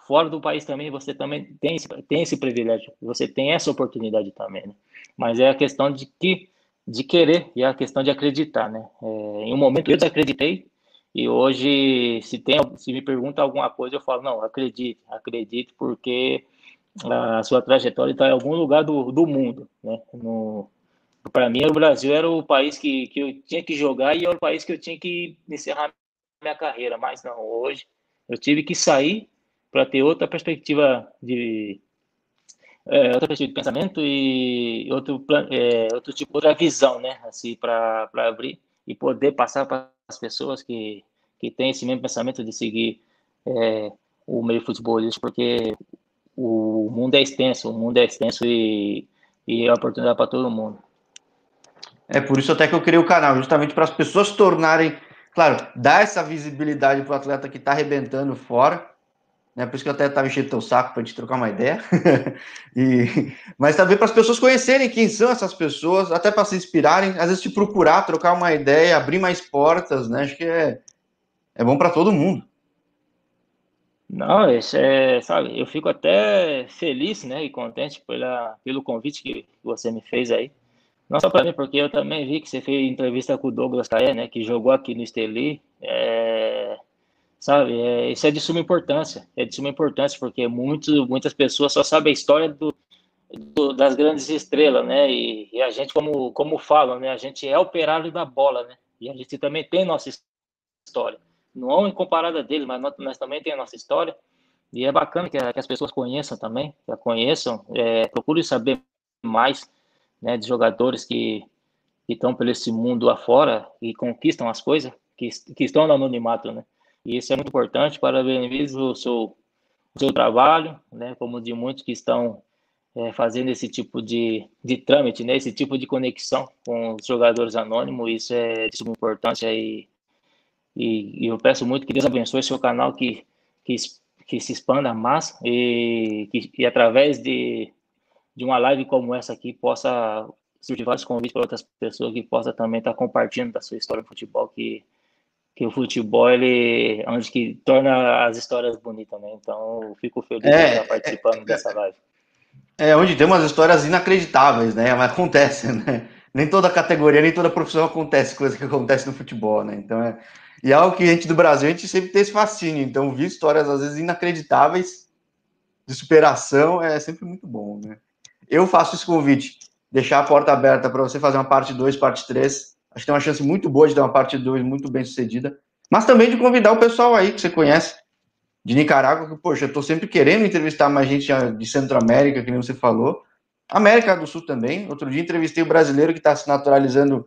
fora do país também você também tem esse, tem esse privilégio, você tem essa oportunidade também, né? Mas é a questão de que de querer e a questão de acreditar, né? É, em um momento eu desacreditei e hoje se tem, se me pergunta alguma coisa eu falo não, acredite, acredite porque a sua trajetória está em algum lugar do, do mundo, né? Para mim o Brasil era o país que, que eu tinha que jogar e era o país que eu tinha que encerrar minha carreira, mas não, hoje eu tive que sair para ter outra perspectiva de, é, outra perspectiva de pensamento e outro, é, outro tipo, outra visão, né, assim, para abrir e poder passar para as pessoas que, que têm esse mesmo pensamento de seguir é, o meio futebolístico, porque o mundo é extenso, o mundo é extenso e, e é oportunidade para todo mundo. É por isso até que eu criei o canal, justamente para as pessoas tornarem, claro, dar essa visibilidade para o atleta que está arrebentando fora, né? Por isso que eu até estava enchendo teu saco para a gente trocar uma ideia. e, mas também para as pessoas conhecerem quem são essas pessoas, até para se inspirarem, às vezes te procurar, trocar uma ideia, abrir mais portas, né? Acho que é, é bom para todo mundo. Não, isso é, sabe, eu fico até feliz, né, e contente pela, pelo convite que você me fez aí. Não só para mim, porque eu também vi que você fez entrevista com o Douglas Caé, né, que jogou aqui no Esteli. É, sabe, é, isso é de suma importância. É de suma importância, porque muito, muitas pessoas só sabem a história do, do, das grandes estrelas, né? E, e, a gente, como, como falam, né, a gente é operário da bola, né? E a gente também tem nossa história. Não em comparada dele, mas nós, nós também tem a nossa história. E é bacana que, que as pessoas conheçam também, que conheçam, é, procurem saber mais né, de jogadores que, estão pelo esse mundo afora e conquistam as coisas, que, que estão no anonimato, né? E isso é muito importante. Parabenizo o seu, o seu trabalho, né? Como de muitos que estão é, fazendo esse tipo de, de trâmite, né? Esse tipo de conexão com os jogadores anônimos. Isso é de suma importância e, e, e, eu peço muito que Deus abençoe seu canal, que, que, que se expanda mais e que e através de de uma live como essa aqui possa surgir vários convites para outras pessoas que possa também estar compartilhando da sua história do futebol, que, que o futebol ele é onde que torna as histórias bonitas, né? Então, eu fico feliz é, de estar participando é, dessa live. É, onde tem umas histórias inacreditáveis, né? Mas acontece, né? Nem toda categoria, nem toda profissão acontece coisa que acontece no futebol, né? Então é. E é algo que a gente do Brasil, a gente sempre tem esse fascínio. Então, vi histórias às vezes inacreditáveis de superação é sempre muito bom, né? Eu faço esse convite, deixar a porta aberta para você fazer uma parte 2, parte 3. Acho que tem uma chance muito boa de ter uma parte 2 muito bem sucedida. Mas também de convidar o pessoal aí que você conhece, de Nicarágua, que, poxa, eu estou sempre querendo entrevistar mais gente de Centro-América, que nem você falou. América do Sul também. Outro dia entrevistei o brasileiro que está se naturalizando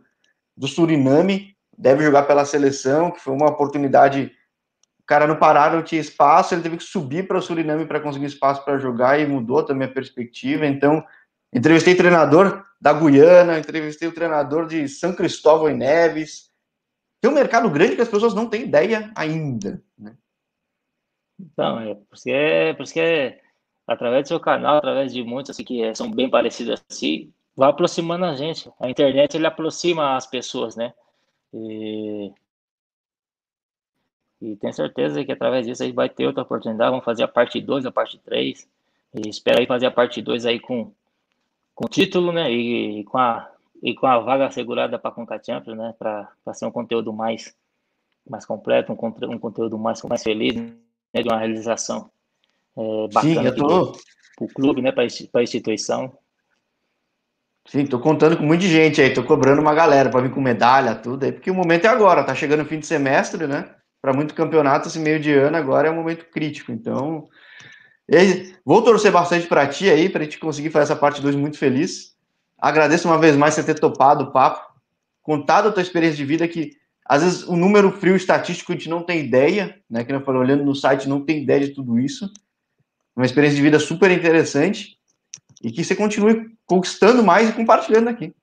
do Suriname, deve jogar pela seleção, que foi uma oportunidade. Cara no Pará não tinha espaço, ele teve que subir para o Suriname para conseguir espaço para jogar e mudou também a perspectiva. Então, Entrevistei treinador da Guiana, entrevistei o treinador de São Cristóvão e Neves. Tem um mercado grande que as pessoas não têm ideia ainda. Né? Então, é por isso é, por isso que é através do seu canal, através de muitos assim, que são bem parecidos assim, vai aproximando a gente. A internet ele aproxima as pessoas, né? E, e tenho certeza que através disso a gente vai ter outra oportunidade. Vamos fazer a parte 2, a parte 3. E espero aí fazer a parte 2 aí com com título, né? E, e, com a e com a vaga assegurada para a Conca Champions, né? Para ser um conteúdo mais mais completo, um, um conteúdo mais mais feliz, né? De uma realização é, bacana Sim, tô... para o clube, né? Para a instituição. Sim, tô contando com muita gente aí, tô cobrando uma galera para vir com medalha, tudo aí, porque o momento é agora, tá chegando o fim de semestre, né? Para muito campeonato, esse meio de ano agora é um momento crítico, então Vou torcer bastante para ti aí, para a gente conseguir fazer essa parte 2 muito feliz. Agradeço uma vez mais você ter topado o papo, contado a tua experiência de vida, que às vezes o número frio estatístico a gente não tem ideia, né? Que eu falei, olhando no site, não tem ideia de tudo isso. Uma experiência de vida super interessante e que você continue conquistando mais e compartilhando aqui.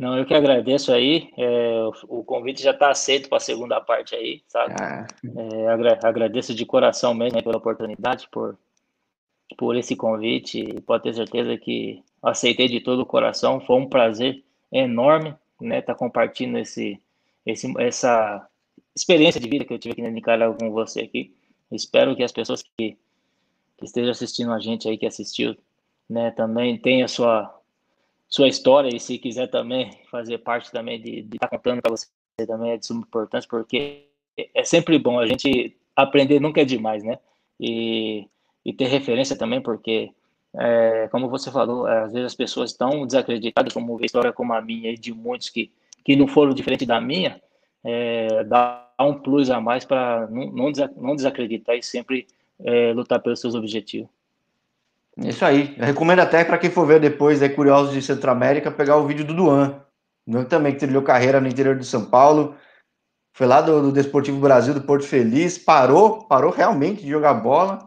Não, eu que agradeço aí. É, o, convite já está aceito para a segunda parte aí, sabe? Ah. É, agra agradeço de coração mesmo né, pela oportunidade, por, por esse convite. E pode ter certeza que aceitei de todo o coração. Foi um prazer enorme, né, estar tá compartilhando esse, esse, essa experiência de vida que eu tive aqui na Nicarágua com você aqui. Espero que as pessoas que, que estejam assistindo a gente aí, que assistiu, né, também tenham sua sua história e se quiser também fazer parte também de estar tá contando para você também é de suma importância, porque é sempre bom a gente aprender, nunca é demais, né? E, e ter referência também, porque, é, como você falou, é, às vezes as pessoas estão desacreditadas, como uma história como a minha e de muitos que, que não foram diferente da minha, é, dá um plus a mais para não, não, desacreditar e sempre é, lutar pelos seus objetivos. Isso aí. Eu recomendo até para quem for ver depois, é curioso de Centro-América, pegar o vídeo do Duan. Duan também que trilhou carreira no interior de São Paulo. Foi lá do, do Desportivo Brasil, do Porto Feliz. Parou, parou realmente de jogar bola.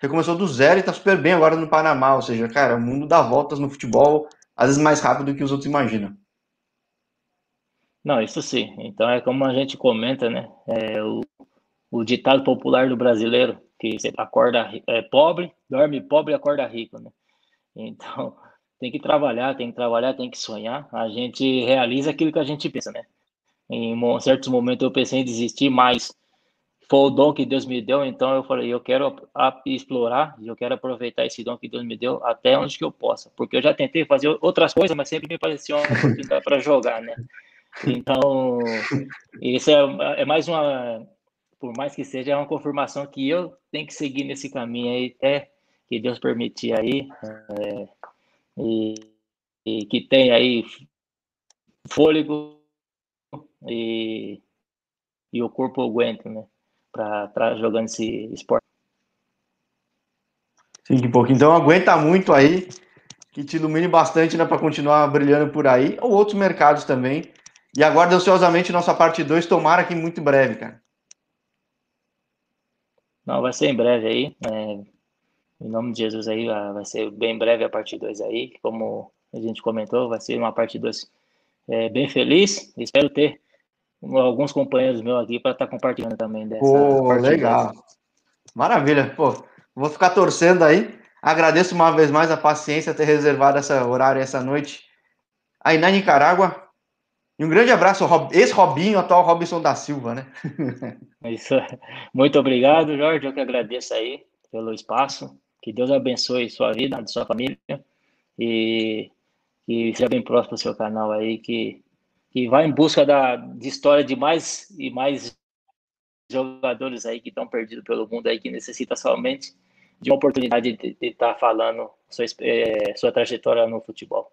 Recomeçou do zero e tá super bem agora no Panamá. Ou seja, cara, o mundo dá voltas no futebol, às vezes mais rápido do que os outros imaginam. Não, isso sim. Então é como a gente comenta, né? É o, o ditado popular do brasileiro que você acorda é, pobre, dorme pobre e acorda rico, né? Então, tem que trabalhar, tem que trabalhar, tem que sonhar. A gente realiza aquilo que a gente pensa, né? Em certos momentos eu pensei em desistir, mas foi o dom que Deus me deu, então eu falei, eu quero explorar, eu quero aproveitar esse dom que Deus me deu até onde que eu possa, porque eu já tentei fazer outras coisas, mas sempre me parecia uma oportunidade para jogar, né? Então, isso é, é, mais uma, por mais que seja, é uma confirmação que eu tenho que seguir nesse caminho aí, até que Deus permitir aí, é, e, e que tem aí fôlego e, e o corpo aguenta, né? Para estar jogando esse esporte. Sim, que pouco. Então aguenta muito aí, que te ilumine bastante né, para continuar brilhando por aí, ou outros mercados também. E aguardo ansiosamente nossa parte 2, tomara que muito breve, cara. Não, vai ser em breve aí. É, em nome de Jesus aí, vai ser bem breve a parte 2 aí. Como a gente comentou, vai ser uma parte 2 é, bem feliz. Espero ter alguns companheiros meus aqui para estar tá compartilhando também dessa. Pô, legal. Maravilha. Pô, vou ficar torcendo aí. Agradeço uma vez mais a paciência ter reservado essa horário essa noite aí na Nicarágua. E um grande abraço, esse Robinho, atual Robson da Silva, né? Isso. Muito obrigado, Jorge. Eu que agradeço aí pelo espaço. Que Deus abençoe sua vida, sua família. E que seja bem próximo do seu canal aí, que, que vai em busca da, de história de mais e mais jogadores aí que estão perdidos pelo mundo aí, que necessita somente de uma oportunidade de estar tá falando sua, é, sua trajetória no futebol.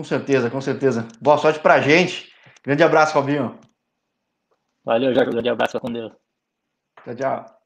Com certeza, com certeza. Boa sorte pra gente. Grande abraço, Robinho. Valeu, Jorge. Grande abraço com Deus. Tchau, tchau.